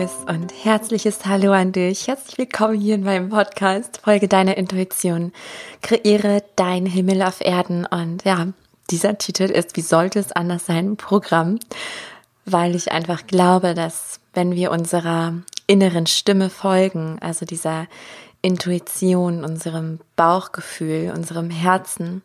liebes und herzliches Hallo an dich. Herzlich willkommen hier in meinem Podcast. Folge deiner Intuition. Kreiere dein Himmel auf Erden. Und ja, dieser Titel ist, wie sollte es anders sein, Programm, weil ich einfach glaube, dass wenn wir unserer inneren Stimme folgen, also dieser Intuition, unserem Bauchgefühl, unserem Herzen,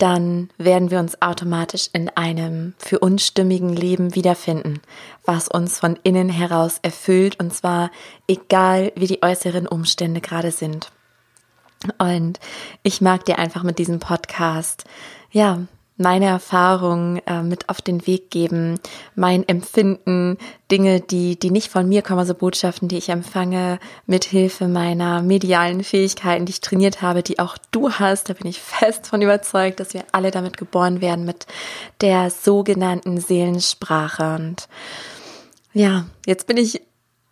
dann werden wir uns automatisch in einem für uns stimmigen Leben wiederfinden, was uns von innen heraus erfüllt und zwar egal wie die äußeren Umstände gerade sind. Und ich mag dir einfach mit diesem Podcast, ja, meine Erfahrungen äh, mit auf den Weg geben, mein Empfinden, Dinge, die, die nicht von mir kommen, also Botschaften, die ich empfange, mit Hilfe meiner medialen Fähigkeiten, die ich trainiert habe, die auch du hast. Da bin ich fest von überzeugt, dass wir alle damit geboren werden, mit der sogenannten Seelensprache. Und ja, jetzt bin ich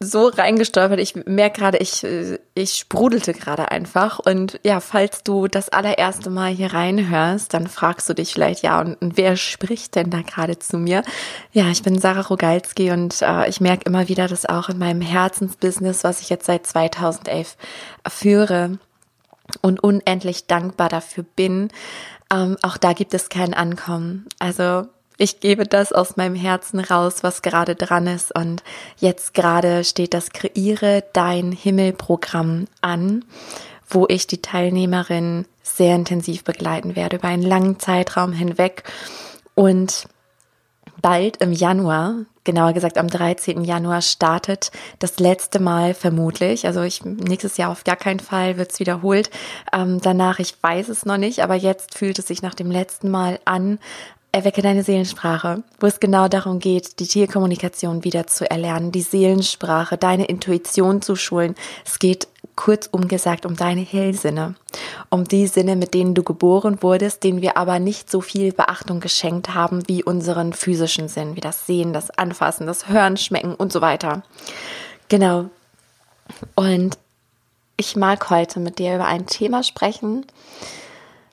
so reingestolpert. Ich merke gerade, ich, ich sprudelte gerade einfach. Und ja, falls du das allererste Mal hier reinhörst, dann fragst du dich vielleicht, ja, und, und wer spricht denn da gerade zu mir? Ja, ich bin Sarah Rogalski und äh, ich merke immer wieder, dass auch in meinem Herzensbusiness, was ich jetzt seit 2011 führe und unendlich dankbar dafür bin, ähm, auch da gibt es kein Ankommen. Also ich gebe das aus meinem Herzen raus, was gerade dran ist. Und jetzt gerade steht das Kreiere dein Himmel-Programm an, wo ich die Teilnehmerin sehr intensiv begleiten werde über einen langen Zeitraum hinweg. Und bald im Januar, genauer gesagt am 13. Januar, startet das letzte Mal vermutlich. Also ich nächstes Jahr auf gar keinen Fall wird es wiederholt. Ähm, danach, ich weiß es noch nicht, aber jetzt fühlt es sich nach dem letzten Mal an, Erwecke deine Seelensprache, wo es genau darum geht, die Tierkommunikation wieder zu erlernen, die Seelensprache, deine Intuition zu schulen. Es geht kurz umgesagt um deine Hellsinne, um die Sinne, mit denen du geboren wurdest, denen wir aber nicht so viel Beachtung geschenkt haben wie unseren physischen Sinn, wie das Sehen, das Anfassen, das Hören, Schmecken und so weiter. Genau. Und ich mag heute mit dir über ein Thema sprechen,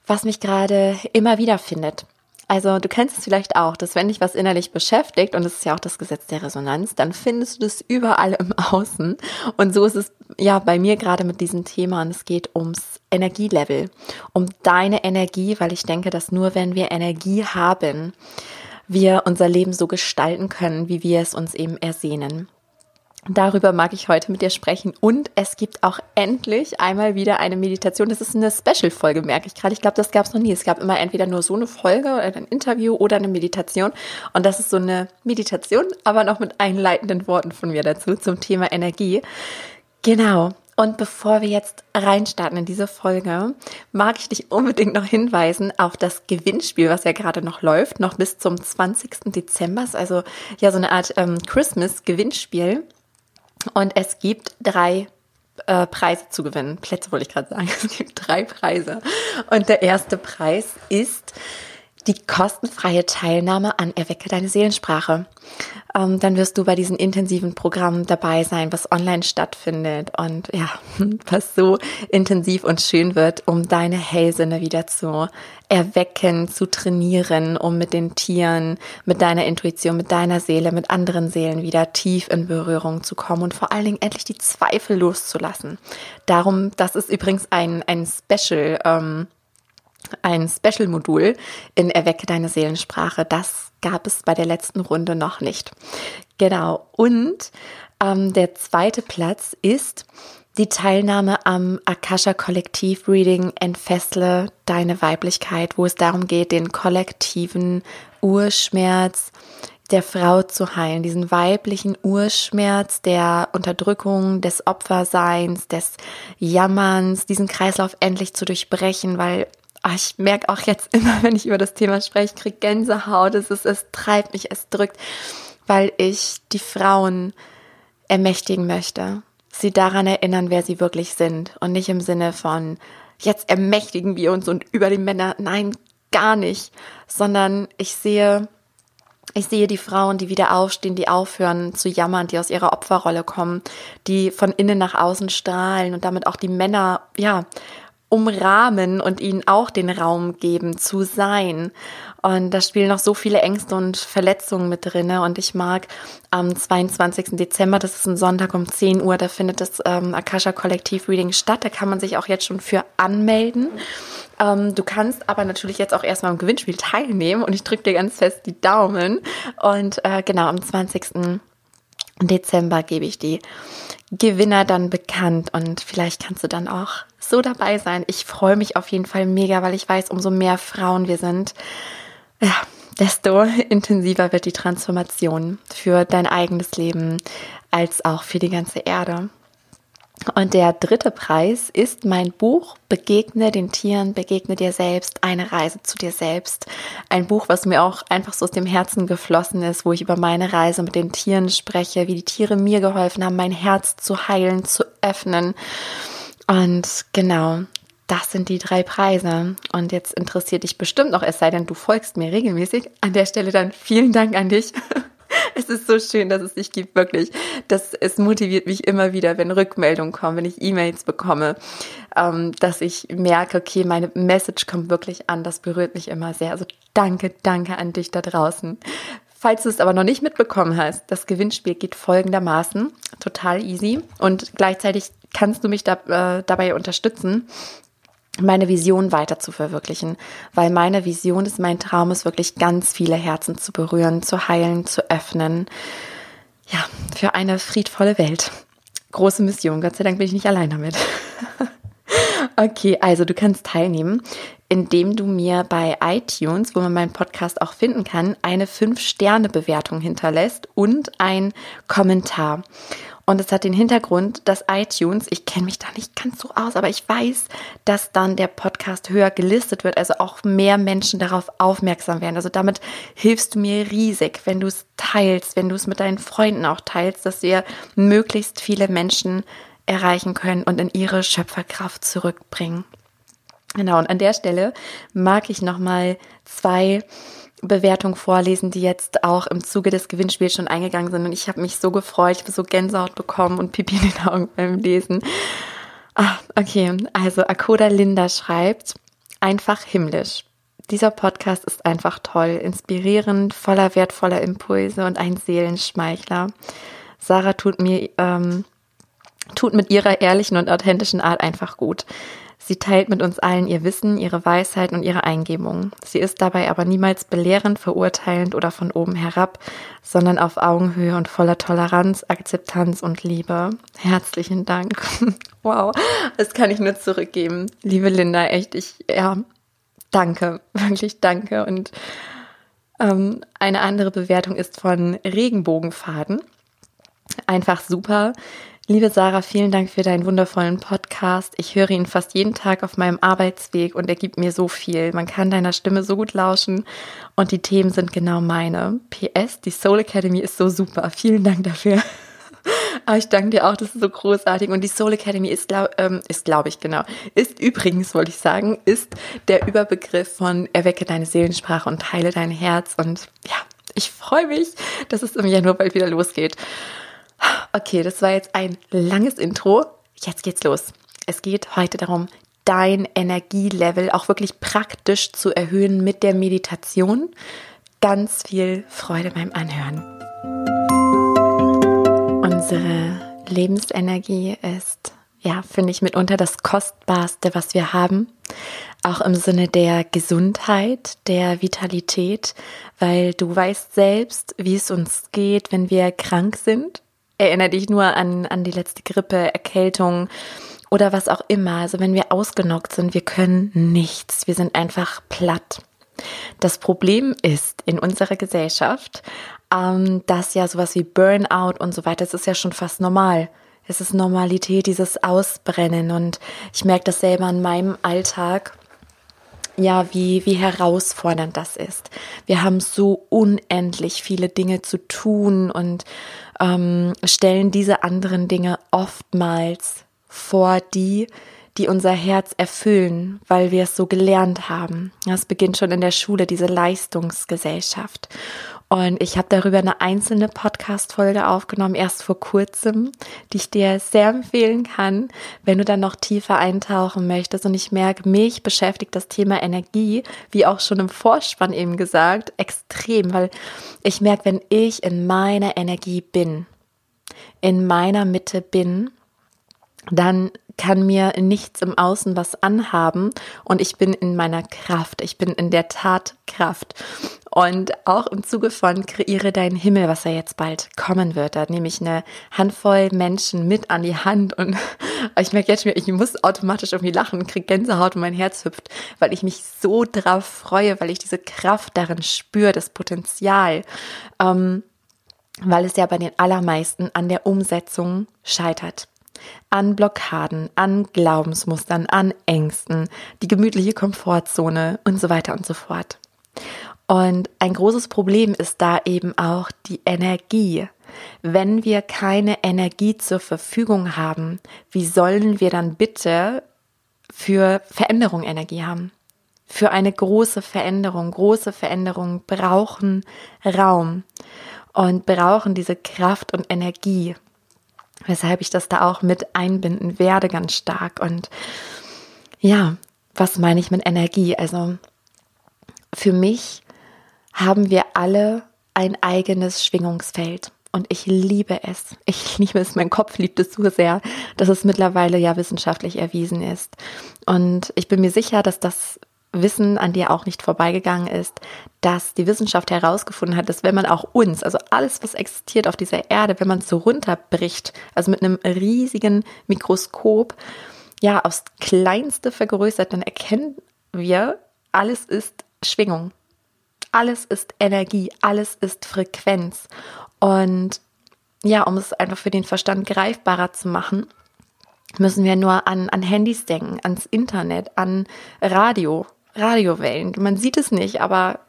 was mich gerade immer wieder findet. Also du kennst es vielleicht auch, dass wenn dich was innerlich beschäftigt, und das ist ja auch das Gesetz der Resonanz, dann findest du das überall im Außen. Und so ist es ja bei mir gerade mit diesem Thema und es geht ums Energielevel, um deine Energie, weil ich denke, dass nur wenn wir Energie haben, wir unser Leben so gestalten können, wie wir es uns eben ersehnen. Darüber mag ich heute mit dir sprechen. Und es gibt auch endlich einmal wieder eine Meditation. Das ist eine Special-Folge, merke ich gerade. Ich glaube, das gab es noch nie. Es gab immer entweder nur so eine Folge oder ein Interview oder eine Meditation. Und das ist so eine Meditation, aber noch mit einleitenden Worten von mir dazu zum Thema Energie. Genau. Und bevor wir jetzt reinstarten in diese Folge, mag ich dich unbedingt noch hinweisen auf das Gewinnspiel, was ja gerade noch läuft, noch bis zum 20. Dezember. Also ja so eine Art ähm, Christmas-Gewinnspiel. Und es gibt drei äh, Preise zu gewinnen. Plätze wollte ich gerade sagen. Es gibt drei Preise. Und der erste Preis ist die kostenfreie Teilnahme an Erwecke deine Seelensprache. Ähm, dann wirst du bei diesen intensiven Programmen dabei sein, was online stattfindet und ja, was so intensiv und schön wird, um deine Hellsinne wieder zu erwecken, zu trainieren, um mit den Tieren, mit deiner Intuition, mit deiner Seele, mit anderen Seelen wieder tief in Berührung zu kommen und vor allen Dingen endlich die Zweifel loszulassen. Darum, das ist übrigens ein, ein Special, ähm, ein Special-Modul in Erwecke deine Seelensprache. Das gab es bei der letzten Runde noch nicht. Genau. Und ähm, der zweite Platz ist die Teilnahme am Akasha Kollektiv Reading Entfessle deine Weiblichkeit, wo es darum geht, den kollektiven Urschmerz der Frau zu heilen, diesen weiblichen Urschmerz der Unterdrückung, des Opferseins, des Jammerns, diesen Kreislauf endlich zu durchbrechen, weil Ah, ich merke auch jetzt immer, wenn ich über das Thema spreche, kriege Gänsehaut, es, ist, es treibt mich, es drückt, weil ich die Frauen ermächtigen möchte, sie daran erinnern, wer sie wirklich sind. Und nicht im Sinne von, jetzt ermächtigen wir uns und über die Männer, nein, gar nicht, sondern ich sehe, ich sehe die Frauen, die wieder aufstehen, die aufhören zu jammern, die aus ihrer Opferrolle kommen, die von innen nach außen strahlen und damit auch die Männer, ja, umrahmen und ihnen auch den Raum geben zu sein. Und da spielen noch so viele Ängste und Verletzungen mit drinne. Und ich mag am 22. Dezember, das ist ein Sonntag um 10 Uhr, da findet das ähm, Akasha Kollektiv Reading statt. Da kann man sich auch jetzt schon für anmelden. Ähm, du kannst aber natürlich jetzt auch erstmal im Gewinnspiel teilnehmen und ich drücke dir ganz fest die Daumen. Und äh, genau, am 20. Dezember gebe ich die Gewinner dann bekannt und vielleicht kannst du dann auch so dabei sein. Ich freue mich auf jeden Fall mega, weil ich weiß, umso mehr Frauen wir sind, ja, desto intensiver wird die Transformation für dein eigenes Leben als auch für die ganze Erde. Und der dritte Preis ist mein Buch Begegne den Tieren, begegne dir selbst, eine Reise zu dir selbst. Ein Buch, was mir auch einfach so aus dem Herzen geflossen ist, wo ich über meine Reise mit den Tieren spreche, wie die Tiere mir geholfen haben, mein Herz zu heilen, zu öffnen. Und genau, das sind die drei Preise. Und jetzt interessiert dich bestimmt noch, es sei denn, du folgst mir regelmäßig. An der Stelle dann vielen Dank an dich es ist so schön, dass es dich gibt, wirklich. Das, es motiviert mich immer wieder, wenn Rückmeldungen kommen, wenn ich E-Mails bekomme, ähm, dass ich merke, okay, meine Message kommt wirklich an. Das berührt mich immer sehr. Also danke, danke an dich da draußen. Falls du es aber noch nicht mitbekommen hast, das Gewinnspiel geht folgendermaßen, total easy und gleichzeitig kannst du mich da, äh, dabei unterstützen, meine Vision weiter zu verwirklichen, weil meine Vision ist, mein Traum ist wirklich ganz viele Herzen zu berühren, zu heilen, zu öffnen. Ja, für eine friedvolle Welt. Große Mission. Gott sei Dank bin ich nicht allein damit. okay, also du kannst teilnehmen, indem du mir bei iTunes, wo man meinen Podcast auch finden kann, eine 5-Sterne-Bewertung hinterlässt und ein Kommentar. Und es hat den Hintergrund, dass iTunes, ich kenne mich da nicht ganz so aus, aber ich weiß, dass dann der Podcast höher gelistet wird, also auch mehr Menschen darauf aufmerksam werden. Also damit hilfst du mir riesig, wenn du es teilst, wenn du es mit deinen Freunden auch teilst, dass wir möglichst viele Menschen erreichen können und in ihre Schöpferkraft zurückbringen. Genau, und an der Stelle mag ich nochmal zwei Bewertung vorlesen, die jetzt auch im Zuge des Gewinnspiels schon eingegangen sind. Und ich habe mich so gefreut, ich habe so Gänsehaut bekommen und Pipi in den Augen beim Lesen. Ah, okay, also Akoda Linda schreibt, einfach himmlisch. Dieser Podcast ist einfach toll, inspirierend, voller wertvoller Impulse und ein Seelenschmeichler. Sarah tut mir, ähm, tut mit ihrer ehrlichen und authentischen Art einfach gut. Sie teilt mit uns allen ihr Wissen, ihre Weisheit und ihre Eingebungen. Sie ist dabei aber niemals belehrend, verurteilend oder von oben herab, sondern auf Augenhöhe und voller Toleranz, Akzeptanz und Liebe. Herzlichen Dank. wow, das kann ich nur zurückgeben. Liebe Linda, echt, ich, ja, danke, wirklich danke. Und ähm, eine andere Bewertung ist von Regenbogenfaden. Einfach super. Liebe Sarah, vielen Dank für deinen wundervollen Podcast. Ich höre ihn fast jeden Tag auf meinem Arbeitsweg und er gibt mir so viel. Man kann deiner Stimme so gut lauschen und die Themen sind genau meine. PS, die Soul Academy ist so super. Vielen Dank dafür. Aber ich danke dir auch, das ist so großartig. Und die Soul Academy ist, glaub, ähm, ist glaube ich, genau, ist übrigens, wollte ich sagen, ist der Überbegriff von Erwecke deine Seelensprache und heile dein Herz. Und ja, ich freue mich, dass es im Januar bald wieder losgeht. Okay, das war jetzt ein langes Intro. Jetzt geht's los. Es geht heute darum, dein Energielevel auch wirklich praktisch zu erhöhen mit der Meditation. Ganz viel Freude beim Anhören. Unsere Lebensenergie ist, ja, finde ich mitunter das Kostbarste, was wir haben. Auch im Sinne der Gesundheit, der Vitalität, weil du weißt selbst, wie es uns geht, wenn wir krank sind erinnere dich nur an, an die letzte Grippe, Erkältung oder was auch immer. Also wenn wir ausgenockt sind, wir können nichts. Wir sind einfach platt. Das Problem ist in unserer Gesellschaft, ähm, dass ja sowas wie Burnout und so weiter, das ist ja schon fast normal. Es ist Normalität, dieses Ausbrennen. Und ich merke das selber in meinem Alltag, ja, wie, wie herausfordernd das ist. Wir haben so unendlich viele Dinge zu tun und ähm, stellen diese anderen Dinge oftmals vor die, die unser Herz erfüllen, weil wir es so gelernt haben. Das beginnt schon in der Schule, diese Leistungsgesellschaft. Und ich habe darüber eine einzelne Podcast-Folge aufgenommen, erst vor kurzem, die ich dir sehr empfehlen kann, wenn du dann noch tiefer eintauchen möchtest. Und ich merke, mich beschäftigt das Thema Energie, wie auch schon im Vorspann eben gesagt, extrem, weil ich merke, wenn ich in meiner Energie bin, in meiner Mitte bin, dann kann mir nichts im Außen was anhaben und ich bin in meiner Kraft, ich bin in der Tat Kraft. Und auch im Zuge von Kreiere deinen Himmel, was ja jetzt bald kommen wird, da nehme ich eine Handvoll Menschen mit an die Hand und ich merke jetzt schon, ich muss automatisch irgendwie lachen, kriege Gänsehaut und mein Herz hüpft, weil ich mich so drauf freue, weil ich diese Kraft darin spüre, das Potenzial. Ähm, weil es ja bei den allermeisten an der Umsetzung scheitert an Blockaden, an Glaubensmustern, an Ängsten, die gemütliche Komfortzone und so weiter und so fort. Und ein großes Problem ist da eben auch die Energie. Wenn wir keine Energie zur Verfügung haben, wie sollen wir dann bitte für Veränderung Energie haben? Für eine große Veränderung, große Veränderungen brauchen Raum und brauchen diese Kraft und Energie weshalb ich das da auch mit einbinden werde ganz stark. Und ja, was meine ich mit Energie? Also für mich haben wir alle ein eigenes Schwingungsfeld. Und ich liebe es. Ich liebe es. Mein Kopf liebt es so sehr, dass es mittlerweile ja wissenschaftlich erwiesen ist. Und ich bin mir sicher, dass das Wissen an dir auch nicht vorbeigegangen ist, dass die Wissenschaft herausgefunden hat, dass wenn man auch uns, also alles, was existiert auf dieser Erde, wenn man es so runterbricht, also mit einem riesigen Mikroskop, ja, aufs Kleinste vergrößert, dann erkennen wir, alles ist Schwingung. Alles ist Energie, alles ist Frequenz. Und ja, um es einfach für den Verstand greifbarer zu machen, müssen wir nur an, an Handys denken, ans Internet, an Radio, Radiowellen. Man sieht es nicht, aber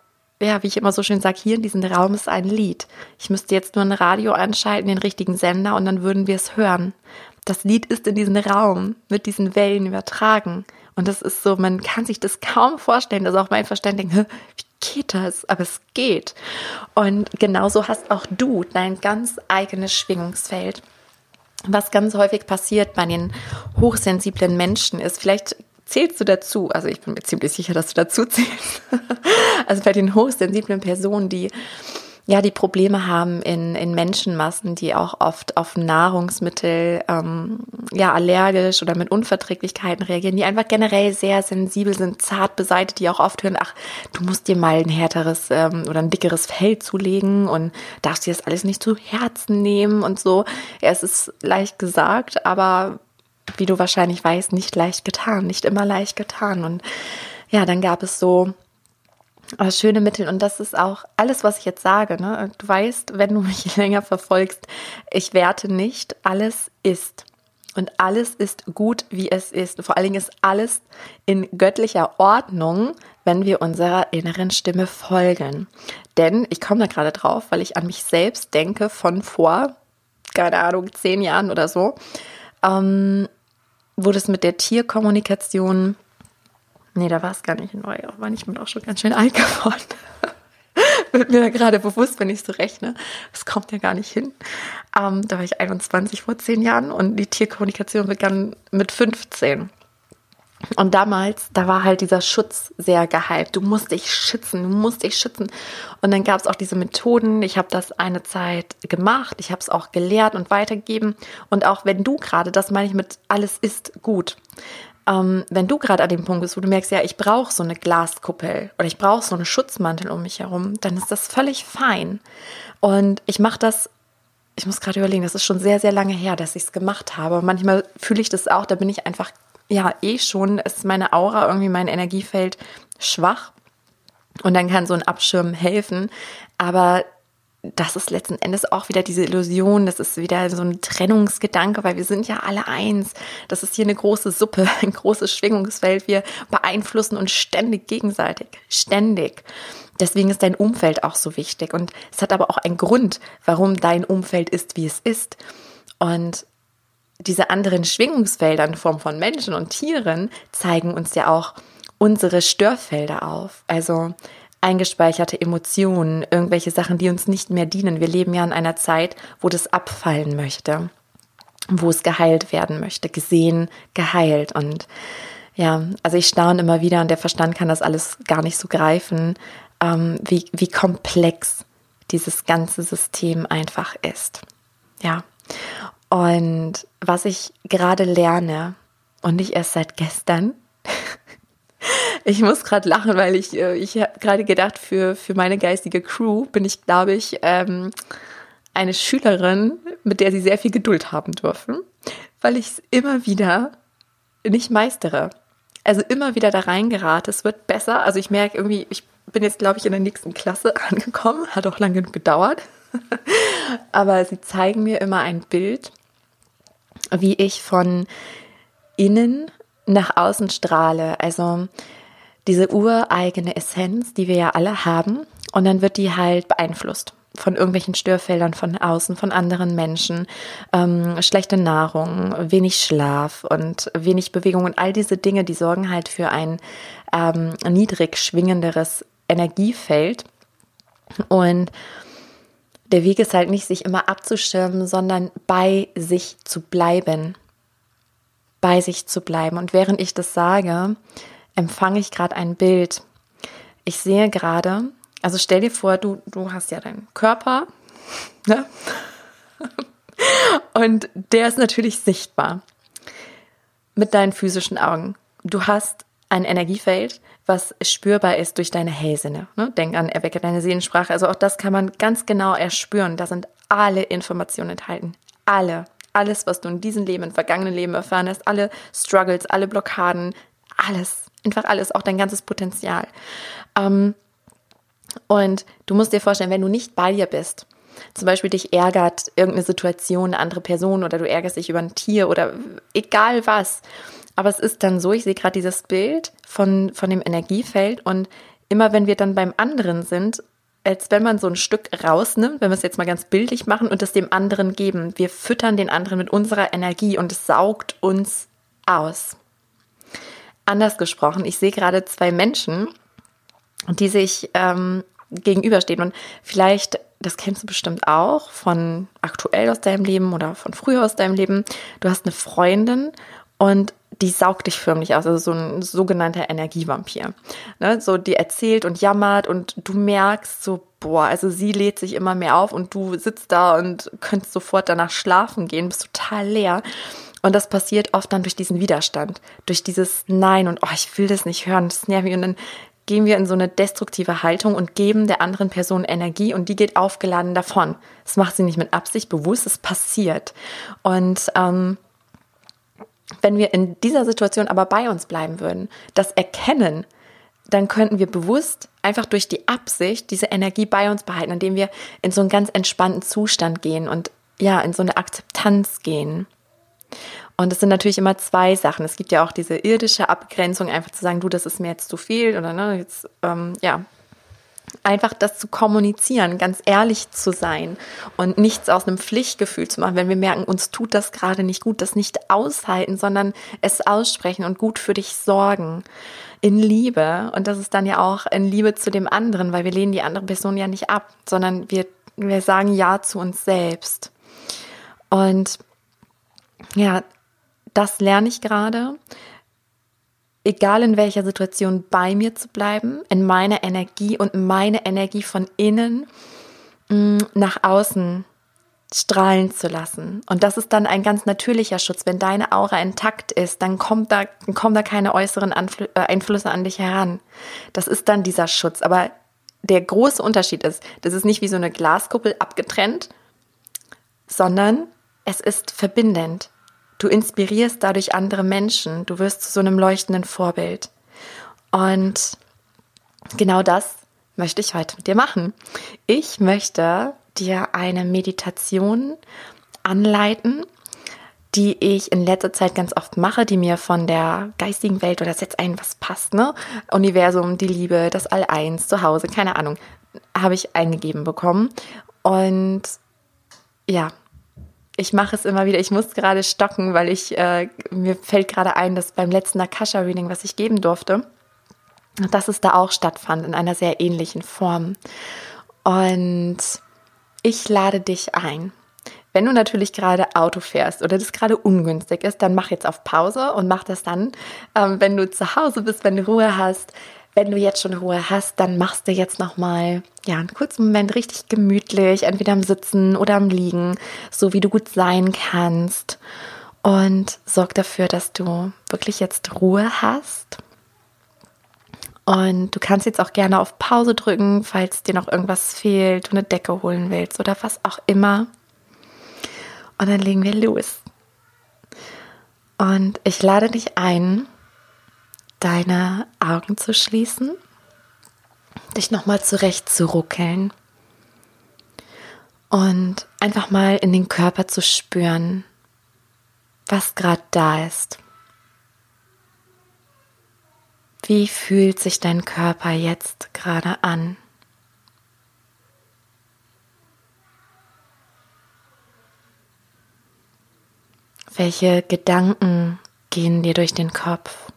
ja, wie ich immer so schön sage, hier in diesem Raum ist ein Lied. Ich müsste jetzt nur ein Radio anschalten, den richtigen Sender und dann würden wir es hören. Das Lied ist in diesem Raum mit diesen Wellen übertragen. Und das ist so, man kann sich das kaum vorstellen, dass auch mein Verstand denkt, wie geht das? Aber es geht. Und genauso hast auch du dein ganz eigenes Schwingungsfeld. Was ganz häufig passiert bei den hochsensiblen Menschen ist, vielleicht zählst du dazu? Also ich bin mir ziemlich sicher, dass du dazu zählst. also bei den hochsensiblen Personen, die ja, die Probleme haben in, in Menschenmassen, die auch oft auf Nahrungsmittel ähm, ja allergisch oder mit Unverträglichkeiten reagieren, die einfach generell sehr sensibel sind, zart beseitigt, die auch oft hören, ach, du musst dir mal ein härteres ähm, oder ein dickeres Fell zulegen und darfst dir das alles nicht zu Herzen nehmen und so. Ja, es ist leicht gesagt, aber wie du wahrscheinlich weißt, nicht leicht getan, nicht immer leicht getan. Und ja, dann gab es so äh, schöne Mittel und das ist auch alles, was ich jetzt sage. Ne? Du weißt, wenn du mich länger verfolgst, ich werte nicht, alles ist. Und alles ist gut, wie es ist. Vor allen Dingen ist alles in göttlicher Ordnung, wenn wir unserer inneren Stimme folgen. Denn ich komme da gerade drauf, weil ich an mich selbst denke von vor, keine Ahnung, zehn Jahren oder so. Ähm, wo das mit der Tierkommunikation, nee, da war es gar nicht neu, auch war ich mir auch schon ganz schön alt geworden. Wird mir da gerade bewusst, wenn ich so rechne. Das kommt ja gar nicht hin. Ähm, da war ich 21 vor zehn Jahren und die Tierkommunikation begann mit 15. Und damals, da war halt dieser Schutz sehr gehypt. Du musst dich schützen, du musst dich schützen. Und dann gab es auch diese Methoden. Ich habe das eine Zeit gemacht, ich habe es auch gelehrt und weitergegeben. Und auch wenn du gerade, das meine ich mit alles ist gut. Ähm, wenn du gerade an dem Punkt bist, wo du merkst, ja, ich brauche so eine Glaskuppel oder ich brauche so einen Schutzmantel um mich herum, dann ist das völlig fein. Und ich mache das ich muss gerade überlegen, das ist schon sehr, sehr lange her, dass ich es gemacht habe. Manchmal fühle ich das auch, da bin ich einfach ja eh schon, ist meine Aura, irgendwie mein Energiefeld schwach. Und dann kann so ein Abschirm helfen. Aber das ist letzten Endes auch wieder diese Illusion, das ist wieder so ein Trennungsgedanke, weil wir sind ja alle eins. Das ist hier eine große Suppe, ein großes Schwingungsfeld. Wir beeinflussen uns ständig gegenseitig, ständig. Deswegen ist dein Umfeld auch so wichtig. Und es hat aber auch einen Grund, warum dein Umfeld ist, wie es ist. Und diese anderen Schwingungsfelder in Form von Menschen und Tieren zeigen uns ja auch unsere Störfelder auf. Also eingespeicherte Emotionen, irgendwelche Sachen, die uns nicht mehr dienen. Wir leben ja in einer Zeit, wo das abfallen möchte, wo es geheilt werden möchte, gesehen, geheilt. Und ja, also ich staune immer wieder und der Verstand kann das alles gar nicht so greifen, ähm, wie, wie komplex dieses ganze System einfach ist. Ja. Und was ich gerade lerne, und nicht erst seit gestern, ich muss gerade lachen, weil ich, äh, ich habe gerade gedacht, für, für meine geistige Crew bin ich, glaube ich, ähm, eine Schülerin, mit der sie sehr viel Geduld haben dürfen, weil ich es immer wieder nicht meistere also immer wieder da reingerate. Es wird besser. Also ich merke irgendwie, ich bin jetzt, glaube ich, in der nächsten Klasse angekommen. Hat auch lange genug gedauert. Aber sie zeigen mir immer ein Bild, wie ich von innen nach außen strahle. Also diese ureigene Essenz, die wir ja alle haben. Und dann wird die halt beeinflusst von irgendwelchen Störfeldern von außen, von anderen Menschen, ähm, schlechte Nahrung, wenig Schlaf und wenig Bewegung und all diese Dinge, die sorgen halt für ein ähm, niedrig schwingenderes Energiefeld. Und der Weg ist halt nicht, sich immer abzuschirmen, sondern bei sich zu bleiben. Bei sich zu bleiben. Und während ich das sage, empfange ich gerade ein Bild. Ich sehe gerade, also stell dir vor, du, du hast ja deinen Körper, ne? Und der ist natürlich sichtbar mit deinen physischen Augen. Du hast ein Energiefeld, was spürbar ist durch deine Hellsinne. Ne? Denk an, erwecke deine Seelensprache. Also auch das kann man ganz genau erspüren. Da sind alle Informationen enthalten. Alle. Alles, was du in diesem Leben, im vergangenen Leben erfahren hast, alle Struggles, alle Blockaden, alles. Einfach alles, auch dein ganzes Potenzial. Ähm, und du musst dir vorstellen, wenn du nicht bei dir bist, zum Beispiel dich ärgert irgendeine Situation, eine andere Person oder du ärgerst dich über ein Tier oder egal was. Aber es ist dann so, ich sehe gerade dieses Bild von, von dem Energiefeld und immer wenn wir dann beim anderen sind, als wenn man so ein Stück rausnimmt, wenn wir es jetzt mal ganz bildlich machen und es dem anderen geben. Wir füttern den anderen mit unserer Energie und es saugt uns aus. Anders gesprochen, ich sehe gerade zwei Menschen, die sich ähm, gegenüberstehen. Und vielleicht, das kennst du bestimmt auch von aktuell aus deinem Leben oder von früher aus deinem Leben. Du hast eine Freundin und die saugt dich förmlich aus, also so ein sogenannter Energievampir. Ne? So, die erzählt und jammert und du merkst so, boah, also sie lädt sich immer mehr auf und du sitzt da und könntest sofort danach schlafen gehen, bist total leer. Und das passiert oft dann durch diesen Widerstand, durch dieses Nein und oh, ich will das nicht hören, das nervt mich. Und dann gehen wir in so eine destruktive Haltung und geben der anderen Person Energie und die geht aufgeladen davon. Das macht sie nicht mit Absicht bewusst, es passiert. Und ähm, wenn wir in dieser Situation aber bei uns bleiben würden, das erkennen, dann könnten wir bewusst einfach durch die Absicht diese Energie bei uns behalten, indem wir in so einen ganz entspannten Zustand gehen und ja, in so eine Akzeptanz gehen. Und es sind natürlich immer zwei Sachen. Es gibt ja auch diese irdische Abgrenzung, einfach zu sagen, du, das ist mir jetzt zu viel oder ne, jetzt, ähm, ja, einfach das zu kommunizieren, ganz ehrlich zu sein und nichts aus einem Pflichtgefühl zu machen, wenn wir merken, uns tut das gerade nicht gut, das nicht aushalten, sondern es aussprechen und gut für dich sorgen. In Liebe. Und das ist dann ja auch in Liebe zu dem anderen, weil wir lehnen die andere Person ja nicht ab, sondern wir, wir sagen Ja zu uns selbst. Und ja, das lerne ich gerade. Egal in welcher Situation bei mir zu bleiben, in meiner Energie und meine Energie von innen mm, nach außen strahlen zu lassen. Und das ist dann ein ganz natürlicher Schutz. Wenn deine Aura intakt ist, dann kommt da, kommen da keine äußeren Anfl äh, Einflüsse an dich heran. Das ist dann dieser Schutz. Aber der große Unterschied ist, das ist nicht wie so eine Glaskuppel abgetrennt, sondern es ist verbindend. Du inspirierst dadurch andere Menschen. Du wirst zu so einem leuchtenden Vorbild. Und genau das möchte ich heute mit dir machen. Ich möchte dir eine Meditation anleiten, die ich in letzter Zeit ganz oft mache, die mir von der geistigen Welt oder setzt ein, was passt, ne? Universum, die Liebe, das All-Eins, zu Hause, keine Ahnung, habe ich eingegeben bekommen. Und ja, ich mache es immer wieder. Ich muss gerade stocken, weil ich äh, mir fällt gerade ein, dass beim letzten Akasha-Reading, was ich geben durfte, dass es da auch stattfand in einer sehr ähnlichen Form. Und ich lade dich ein. Wenn du natürlich gerade Auto fährst oder das gerade ungünstig ist, dann mach jetzt auf Pause und mach das dann, ähm, wenn du zu Hause bist, wenn du Ruhe hast. Wenn du jetzt schon Ruhe hast, dann machst du jetzt noch mal ja einen kurzen Moment richtig gemütlich, entweder am Sitzen oder am Liegen, so wie du gut sein kannst und sorg dafür, dass du wirklich jetzt Ruhe hast. Und du kannst jetzt auch gerne auf Pause drücken, falls dir noch irgendwas fehlt, du eine Decke holen willst oder was auch immer. Und dann legen wir los. Und ich lade dich ein, deine Augen zu schließen, dich nochmal zurecht zu ruckeln und einfach mal in den Körper zu spüren, was gerade da ist. Wie fühlt sich dein Körper jetzt gerade an? Welche Gedanken gehen dir durch den Kopf?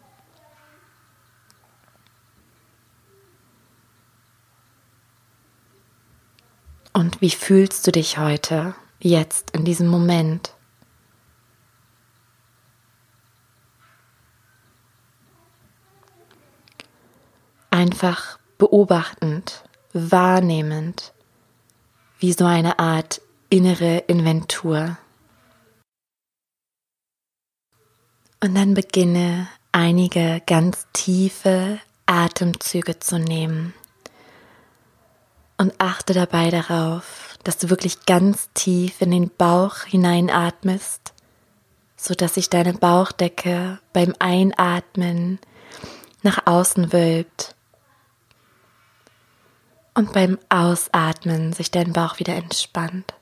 Und wie fühlst du dich heute, jetzt, in diesem Moment? Einfach beobachtend, wahrnehmend, wie so eine Art innere Inventur. Und dann beginne einige ganz tiefe Atemzüge zu nehmen. Und achte dabei darauf, dass du wirklich ganz tief in den Bauch hineinatmest, sodass sich deine Bauchdecke beim Einatmen nach außen wölbt und beim Ausatmen sich dein Bauch wieder entspannt.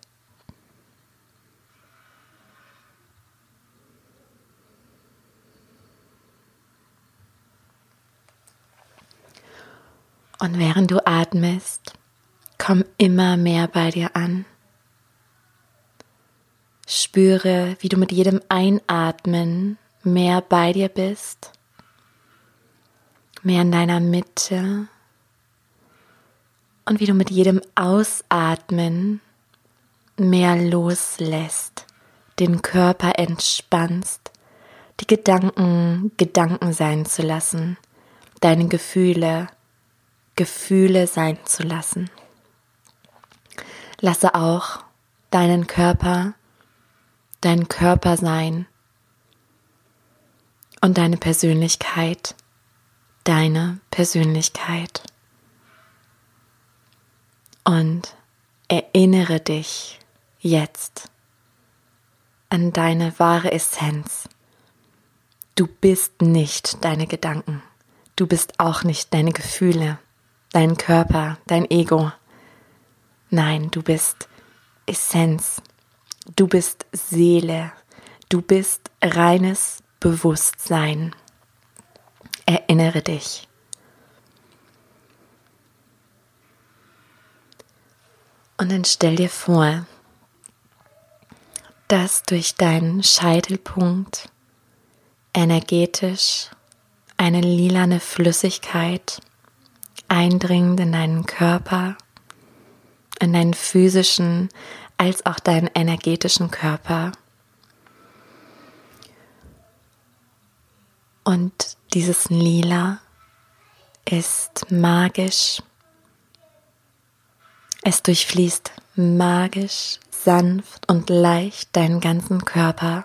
Und während du atmest, komm immer mehr bei dir an. Spüre, wie du mit jedem Einatmen mehr bei dir bist, mehr in deiner Mitte und wie du mit jedem Ausatmen mehr loslässt, den Körper entspannst, die Gedanken Gedanken sein zu lassen, deine Gefühle Gefühle sein zu lassen. Lasse auch deinen Körper, dein Körper sein und deine Persönlichkeit, deine Persönlichkeit. Und erinnere dich jetzt an deine wahre Essenz. Du bist nicht deine Gedanken. Du bist auch nicht deine Gefühle dein Körper, dein Ego. Nein, du bist Essenz. Du bist Seele. Du bist reines Bewusstsein. Erinnere dich. Und dann stell dir vor, dass durch deinen Scheitelpunkt energetisch eine lilane Flüssigkeit eindringend in deinen Körper, in deinen physischen als auch deinen energetischen Körper. Und dieses Lila ist magisch. Es durchfließt magisch, sanft und leicht deinen ganzen Körper,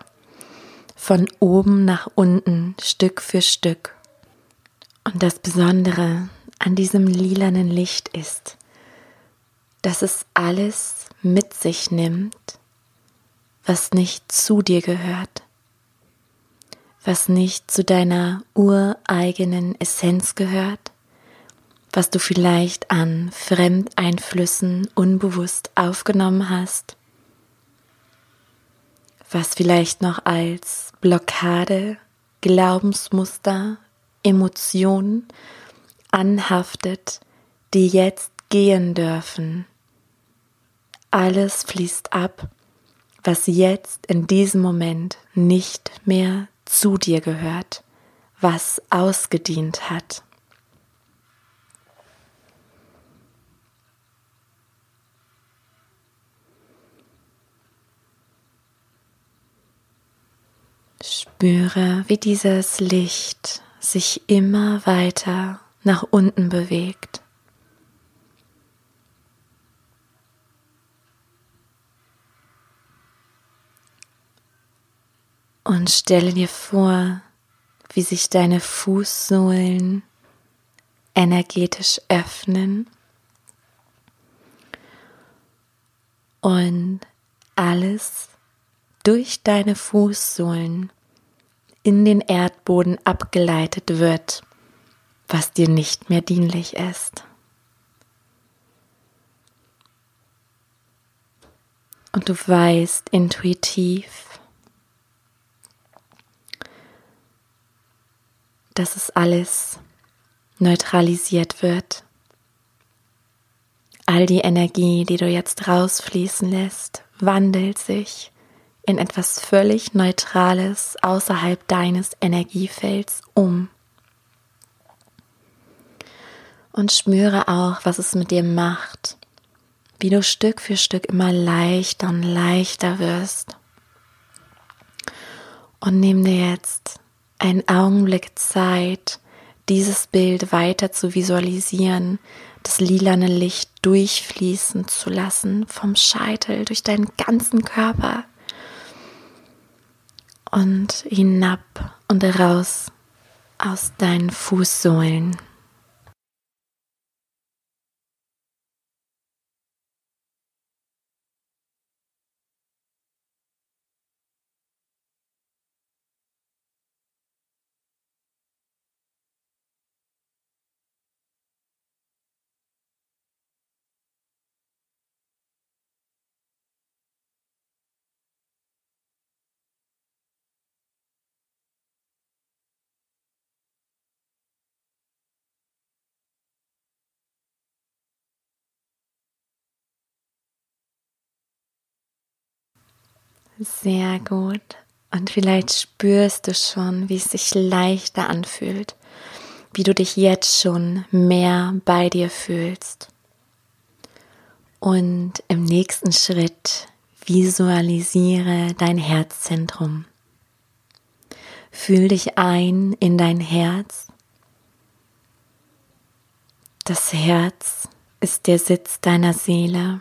von oben nach unten, Stück für Stück. Und das Besondere an diesem lilanen Licht ist, dass es alles mit sich nimmt, was nicht zu dir gehört, was nicht zu deiner ureigenen Essenz gehört, was du vielleicht an Fremdeinflüssen unbewusst aufgenommen hast, was vielleicht noch als Blockade, Glaubensmuster, Emotionen anhaftet, die jetzt gehen dürfen. Alles fließt ab, was jetzt in diesem Moment nicht mehr zu dir gehört, was ausgedient hat. Spüre, wie dieses Licht sich immer weiter nach unten bewegt Und stelle dir vor, wie sich deine Fußsohlen energetisch öffnen und alles durch deine Fußsohlen in den Erdboden abgeleitet wird, was dir nicht mehr dienlich ist. Und du weißt intuitiv, dass es alles neutralisiert wird. All die Energie, die du jetzt rausfließen lässt, wandelt sich in etwas völlig Neutrales außerhalb deines Energiefelds um. Und spüre auch, was es mit dir macht, wie du Stück für Stück immer leichter und leichter wirst. Und nimm dir jetzt einen Augenblick Zeit, dieses Bild weiter zu visualisieren, das lilane Licht durchfließen zu lassen vom Scheitel durch deinen ganzen Körper und hinab und raus aus deinen Fußsohlen. Sehr gut. Und vielleicht spürst du schon, wie es sich leichter anfühlt, wie du dich jetzt schon mehr bei dir fühlst. Und im nächsten Schritt visualisiere dein Herzzentrum. Fühl dich ein in dein Herz. Das Herz ist der Sitz deiner Seele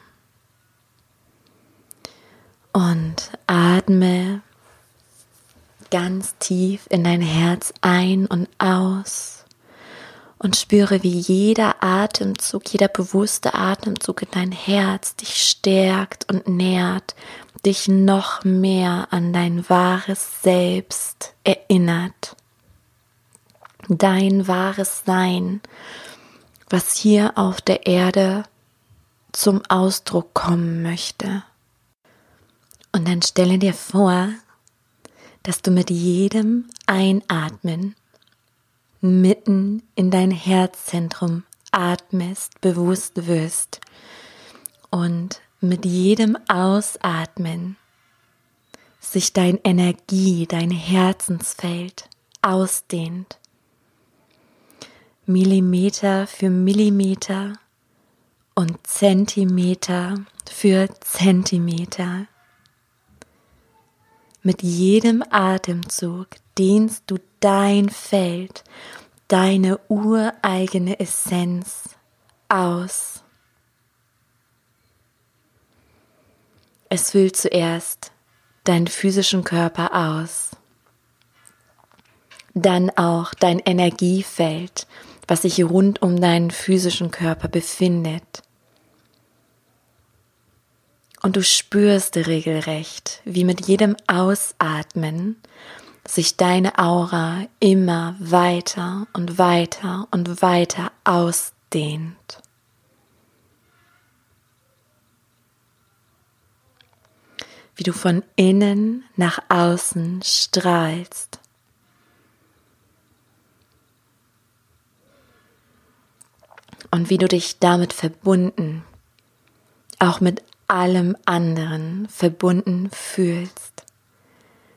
und atme ganz tief in dein Herz ein und aus und spüre, wie jeder Atemzug, jeder bewusste Atemzug in dein Herz dich stärkt und nährt, dich noch mehr an dein wahres Selbst erinnert. Dein wahres Sein, was hier auf der Erde zum Ausdruck kommen möchte. Und dann stelle dir vor, dass du mit jedem Einatmen mitten in dein Herzzentrum atmest, bewusst wirst und mit jedem Ausatmen sich dein Energie, dein Herzensfeld ausdehnt. Millimeter für Millimeter und Zentimeter für Zentimeter. Mit jedem Atemzug dehnst du dein Feld, deine ureigene Essenz aus. Es füllt zuerst deinen physischen Körper aus, dann auch dein Energiefeld, was sich rund um deinen physischen Körper befindet. Und du spürst regelrecht, wie mit jedem Ausatmen sich deine Aura immer weiter und weiter und weiter ausdehnt. Wie du von innen nach außen strahlst. Und wie du dich damit verbunden, auch mit allem anderen verbunden fühlst.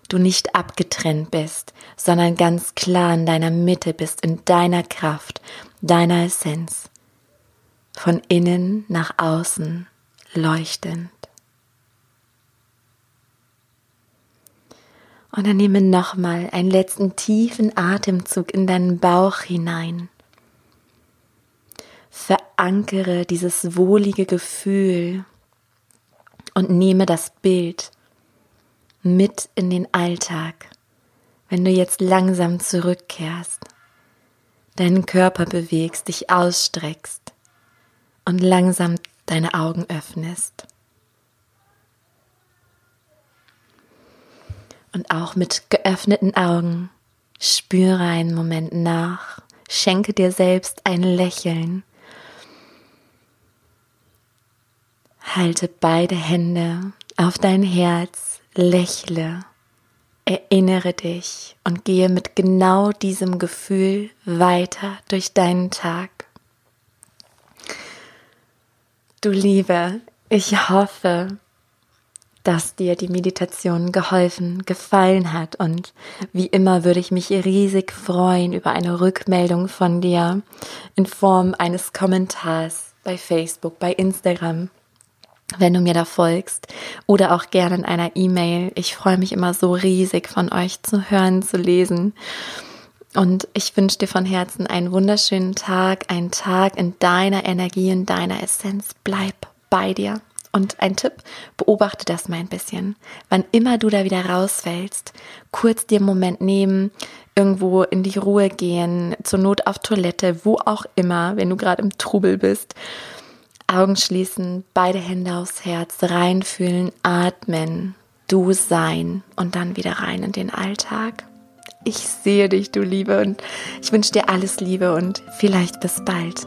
Du nicht abgetrennt bist, sondern ganz klar in deiner Mitte bist, in deiner Kraft, deiner Essenz, von innen nach außen leuchtend. Und dann nehme nochmal einen letzten tiefen Atemzug in deinen Bauch hinein. Verankere dieses wohlige Gefühl und nehme das Bild mit in den Alltag, wenn du jetzt langsam zurückkehrst, deinen Körper bewegst, dich ausstreckst und langsam deine Augen öffnest. Und auch mit geöffneten Augen spüre einen Moment nach, schenke dir selbst ein Lächeln. Halte beide Hände auf dein Herz, lächle, erinnere dich und gehe mit genau diesem Gefühl weiter durch deinen Tag. Du Liebe, ich hoffe, dass dir die Meditation geholfen, gefallen hat. Und wie immer würde ich mich riesig freuen über eine Rückmeldung von dir in Form eines Kommentars bei Facebook, bei Instagram, wenn du mir da folgst oder auch gerne in einer E-Mail. Ich freue mich immer so riesig von euch zu hören, zu lesen. Und ich wünsche dir von Herzen einen wunderschönen Tag, einen Tag in deiner Energie, in deiner Essenz. Bleib bei dir. Und ein Tipp, beobachte das mal ein bisschen. Wann immer du da wieder rausfällst, kurz dir einen Moment nehmen, irgendwo in die Ruhe gehen, zur Not auf Toilette, wo auch immer, wenn du gerade im Trubel bist. Augen schließen, beide Hände aufs Herz, reinfühlen, atmen, du sein und dann wieder rein in den Alltag. Ich sehe dich, du Liebe, und ich wünsche dir alles Liebe und vielleicht bis bald.